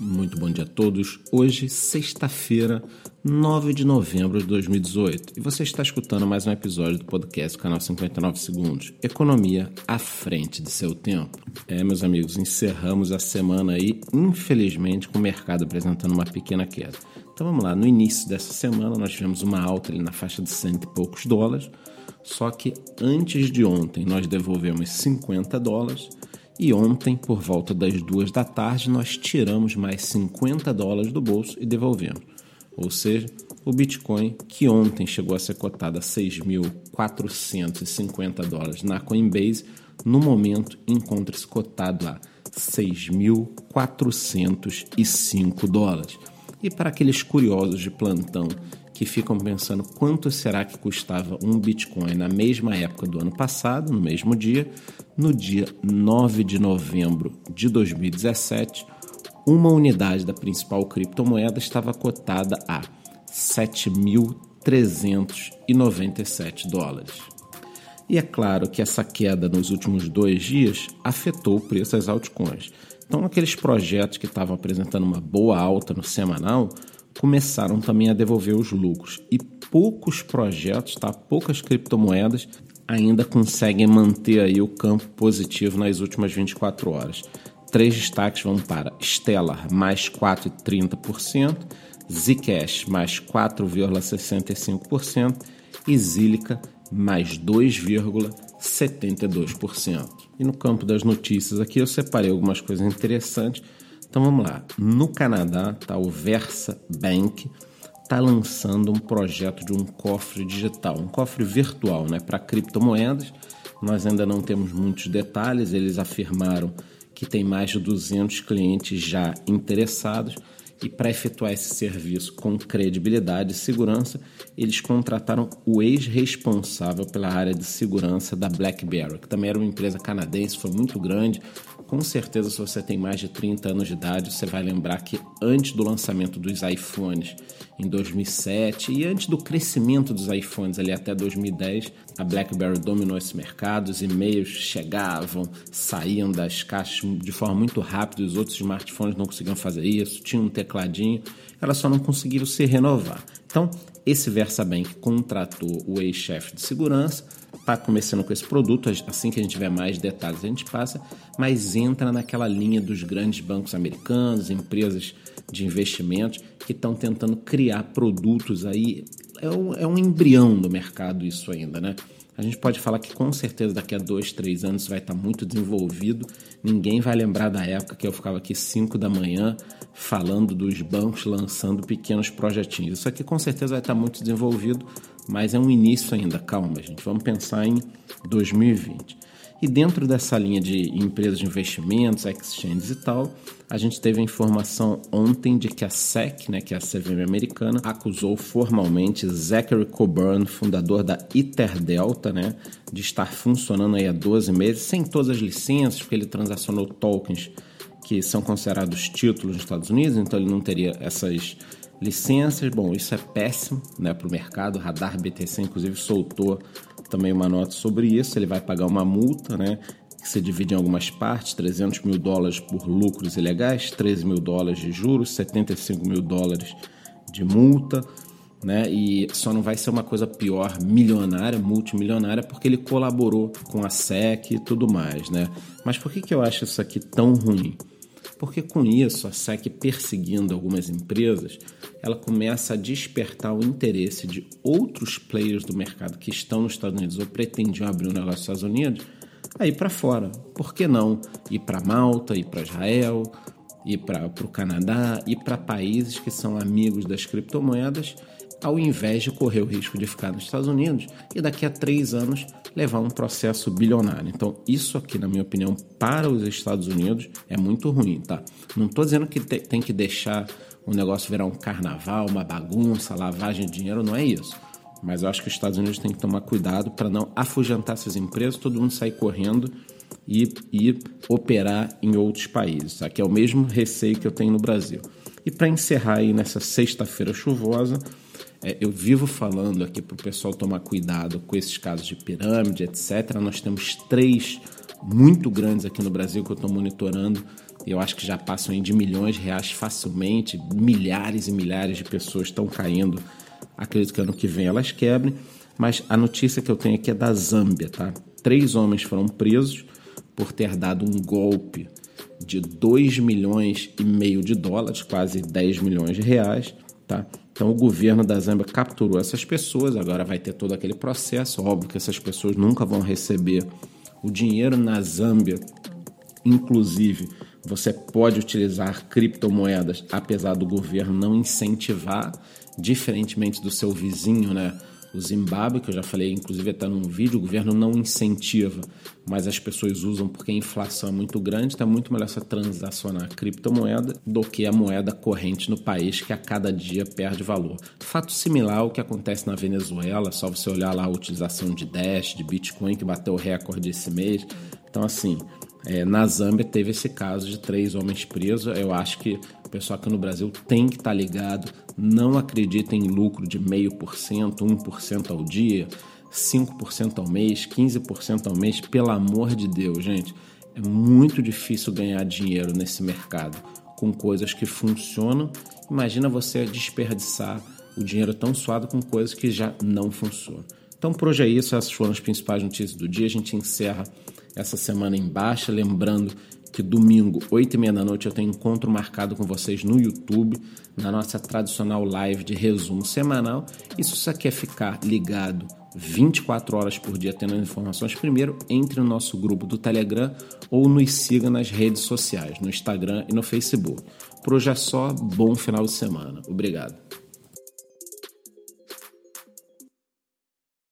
Muito bom dia a todos. Hoje, sexta-feira, 9 de novembro de 2018, e você está escutando mais um episódio do podcast canal 59 Segundos. Economia à frente de seu tempo. É, meus amigos, encerramos a semana aí, infelizmente, com o mercado apresentando uma pequena queda. Então vamos lá, no início dessa semana nós tivemos uma alta ali na faixa de cento e poucos dólares, só que antes de ontem nós devolvemos 50 dólares e ontem, por volta das duas da tarde, nós tiramos mais 50 dólares do bolso e devolvemos. Ou seja, o Bitcoin, que ontem chegou a ser cotado a 6.450 dólares na Coinbase, no momento encontra-se cotado a 6.405 dólares. E para aqueles curiosos de plantão que ficam pensando quanto será que custava um Bitcoin na mesma época do ano passado, no mesmo dia, no dia 9 de novembro de 2017, uma unidade da principal criptomoeda estava cotada a 7.397 dólares. E é claro que essa queda nos últimos dois dias afetou o preço das altcoins. Então, aqueles projetos que estavam apresentando uma boa alta no semanal começaram também a devolver os lucros. E poucos projetos, tá? poucas criptomoedas ainda conseguem manter aí o campo positivo nas últimas 24 horas. Três destaques vão para Stellar, mais 4,30%, Zcash, mais 4,65% e Zilica, mais 2,72%. E no campo das notícias aqui eu separei algumas coisas interessantes então vamos lá. No Canadá, tá, o Versa Bank está lançando um projeto de um cofre digital, um cofre virtual né, para criptomoedas. Nós ainda não temos muitos detalhes, eles afirmaram que tem mais de 200 clientes já interessados e para efetuar esse serviço com credibilidade e segurança, eles contrataram o ex-responsável pela área de segurança da BlackBerry, que também era uma empresa canadense, foi muito grande, com certeza, se você tem mais de 30 anos de idade, você vai lembrar que antes do lançamento dos iPhones em 2007 e antes do crescimento dos iPhones ali até 2010, a BlackBerry dominou esse mercado, os e-mails chegavam, saíam das caixas de forma muito rápida, os outros smartphones não conseguiam fazer isso, tinha um tecladinho, elas só não conseguiram se renovar. Então, esse VersaBank contratou o ex-chefe de segurança, está começando com esse produto, assim que a gente tiver mais detalhes a gente passa, mas entra naquela linha dos grandes bancos americanos, empresas de investimentos que estão tentando criar produtos aí. É um, é um embrião do mercado isso ainda, né? A gente pode falar que com certeza daqui a dois, três anos vai estar muito desenvolvido. Ninguém vai lembrar da época que eu ficava aqui 5 da manhã falando dos bancos lançando pequenos projetinhos. Isso aqui com certeza vai estar muito desenvolvido, mas é um início ainda. Calma, gente. Vamos pensar em 2020. E dentro dessa linha de empresas de investimentos, exchanges e tal, a gente teve a informação ontem de que a SEC, né, que é a CVM americana, acusou formalmente Zachary Coburn, fundador da Ether Delta, né, de estar funcionando aí há 12 meses sem todas as licenças, porque ele transacionou tokens que são considerados títulos nos Estados Unidos, então ele não teria essas licenças. Bom, isso é péssimo né, para o mercado. O Radar BTC, inclusive, soltou também uma nota sobre isso. Ele vai pagar uma multa, né? Que se divide em algumas partes: 300 mil dólares por lucros ilegais, 13 mil dólares de juros, 75 mil dólares de multa. Né? E só não vai ser uma coisa pior, milionária, multimilionária, porque ele colaborou com a SEC e tudo mais, né? Mas por que, que eu acho isso aqui tão ruim? Porque com isso, a SEC perseguindo algumas empresas, ela começa a despertar o interesse de outros players do mercado que estão nos Estados Unidos ou pretendiam abrir um negócio nos Estados Unidos a ir para fora. Por que não ir para Malta, ir para Israel, ir para o Canadá, ir para países que são amigos das criptomoedas, ao invés de correr o risco de ficar nos Estados Unidos e daqui a três anos levar um processo bilionário. Então, isso aqui, na minha opinião, para os Estados Unidos é muito ruim, tá? Não estou dizendo que tem que deixar o negócio virar um carnaval, uma bagunça, lavagem de dinheiro, não é isso. Mas eu acho que os Estados Unidos têm que tomar cuidado para não afugentar essas empresas, todo mundo sair correndo e, e operar em outros países. Aqui é o mesmo receio que eu tenho no Brasil. E para encerrar aí nessa sexta-feira chuvosa, é, eu vivo falando aqui para o pessoal tomar cuidado com esses casos de pirâmide, etc. Nós temos três muito grandes aqui no Brasil que eu estou monitorando Eu acho que já passam de milhões de reais facilmente, milhares e milhares de pessoas estão caindo. Acredito que ano que vem elas quebrem. Mas a notícia que eu tenho aqui é da Zâmbia, tá? Três homens foram presos por ter dado um golpe de 2 milhões e meio de dólares, quase 10 milhões de reais, tá? Então o governo da Zâmbia capturou essas pessoas, agora vai ter todo aquele processo, óbvio que essas pessoas nunca vão receber o dinheiro na Zâmbia. Inclusive, você pode utilizar criptomoedas, apesar do governo não incentivar, diferentemente do seu vizinho, né? O Zimbábue, que eu já falei, inclusive até num vídeo, o governo não incentiva, mas as pessoas usam porque a inflação é muito grande, está muito melhor você transacionar criptomoeda do que a moeda corrente no país, que a cada dia perde valor. Fato similar ao que acontece na Venezuela, só você olhar lá a utilização de Dash, de Bitcoin, que bateu o recorde esse mês. Então, assim, é, na Zâmbia teve esse caso de três homens presos. Eu acho que o pessoal aqui no Brasil tem que estar tá ligado. Não acredita em lucro de meio por cento, 1% ao dia, 5% ao mês, 15% ao mês. Pelo amor de Deus, gente. É muito difícil ganhar dinheiro nesse mercado com coisas que funcionam. Imagina você desperdiçar o dinheiro tão suado com coisas que já não funcionam. Então, por hoje é isso. Essas foram as principais notícias do dia. A gente encerra essa semana em baixa. Lembrando que domingo, 8 e meia da noite, eu tenho encontro marcado com vocês no YouTube, na nossa tradicional live de resumo semanal. E se você quer ficar ligado 24 horas por dia tendo informações, primeiro entre no nosso grupo do Telegram ou nos siga nas redes sociais, no Instagram e no Facebook. Por hoje é só, bom final de semana. Obrigado.